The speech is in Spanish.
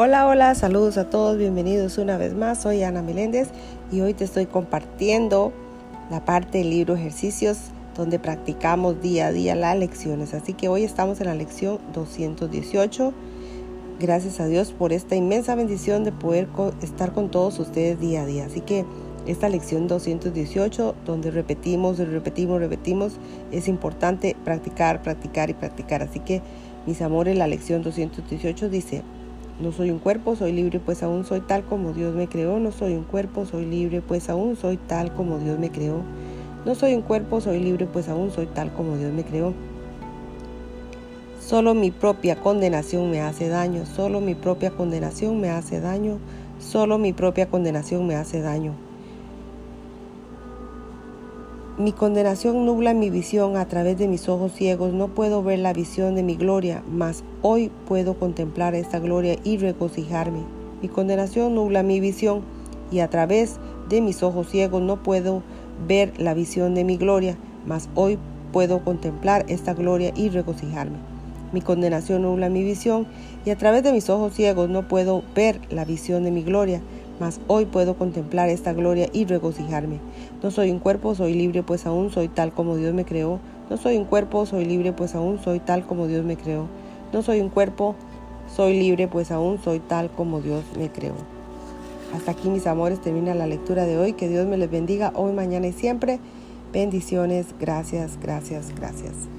Hola, hola, saludos a todos, bienvenidos una vez más. Soy Ana Meléndez y hoy te estoy compartiendo la parte del libro ejercicios donde practicamos día a día las lecciones. Así que hoy estamos en la lección 218. Gracias a Dios por esta inmensa bendición de poder estar con todos ustedes día a día. Así que esta lección 218, donde repetimos repetimos, repetimos, es importante practicar, practicar y practicar. Así que, mis amores, la lección 218 dice, no soy un cuerpo, soy libre, pues aún soy tal como Dios me creó. No soy un cuerpo, soy libre, pues aún soy tal como Dios me creó. No soy un cuerpo, soy libre, pues aún soy tal como Dios me creó. Solo mi propia condenación me hace daño, solo mi propia condenación me hace daño, solo mi propia condenación me hace daño. Mi condenación nubla mi visión a través de mis ojos ciegos. No puedo ver la visión de mi gloria, mas hoy puedo contemplar esta gloria y regocijarme. Mi condenación nubla mi visión y a través de mis ojos ciegos no puedo ver la visión de mi gloria, mas hoy puedo contemplar esta gloria y regocijarme. Mi condenación nubla mi visión y a través de mis ojos ciegos no puedo ver la visión de mi gloria, mas hoy puedo contemplar esta gloria y regocijarme. No soy un cuerpo, soy libre, pues aún soy tal como Dios me creó. No soy un cuerpo, soy libre, pues aún soy tal como Dios me creó. No soy un cuerpo, soy libre, pues aún soy tal como Dios me creó. Hasta aquí, mis amores, termina la lectura de hoy. Que Dios me les bendiga hoy, mañana y siempre. Bendiciones, gracias, gracias, gracias.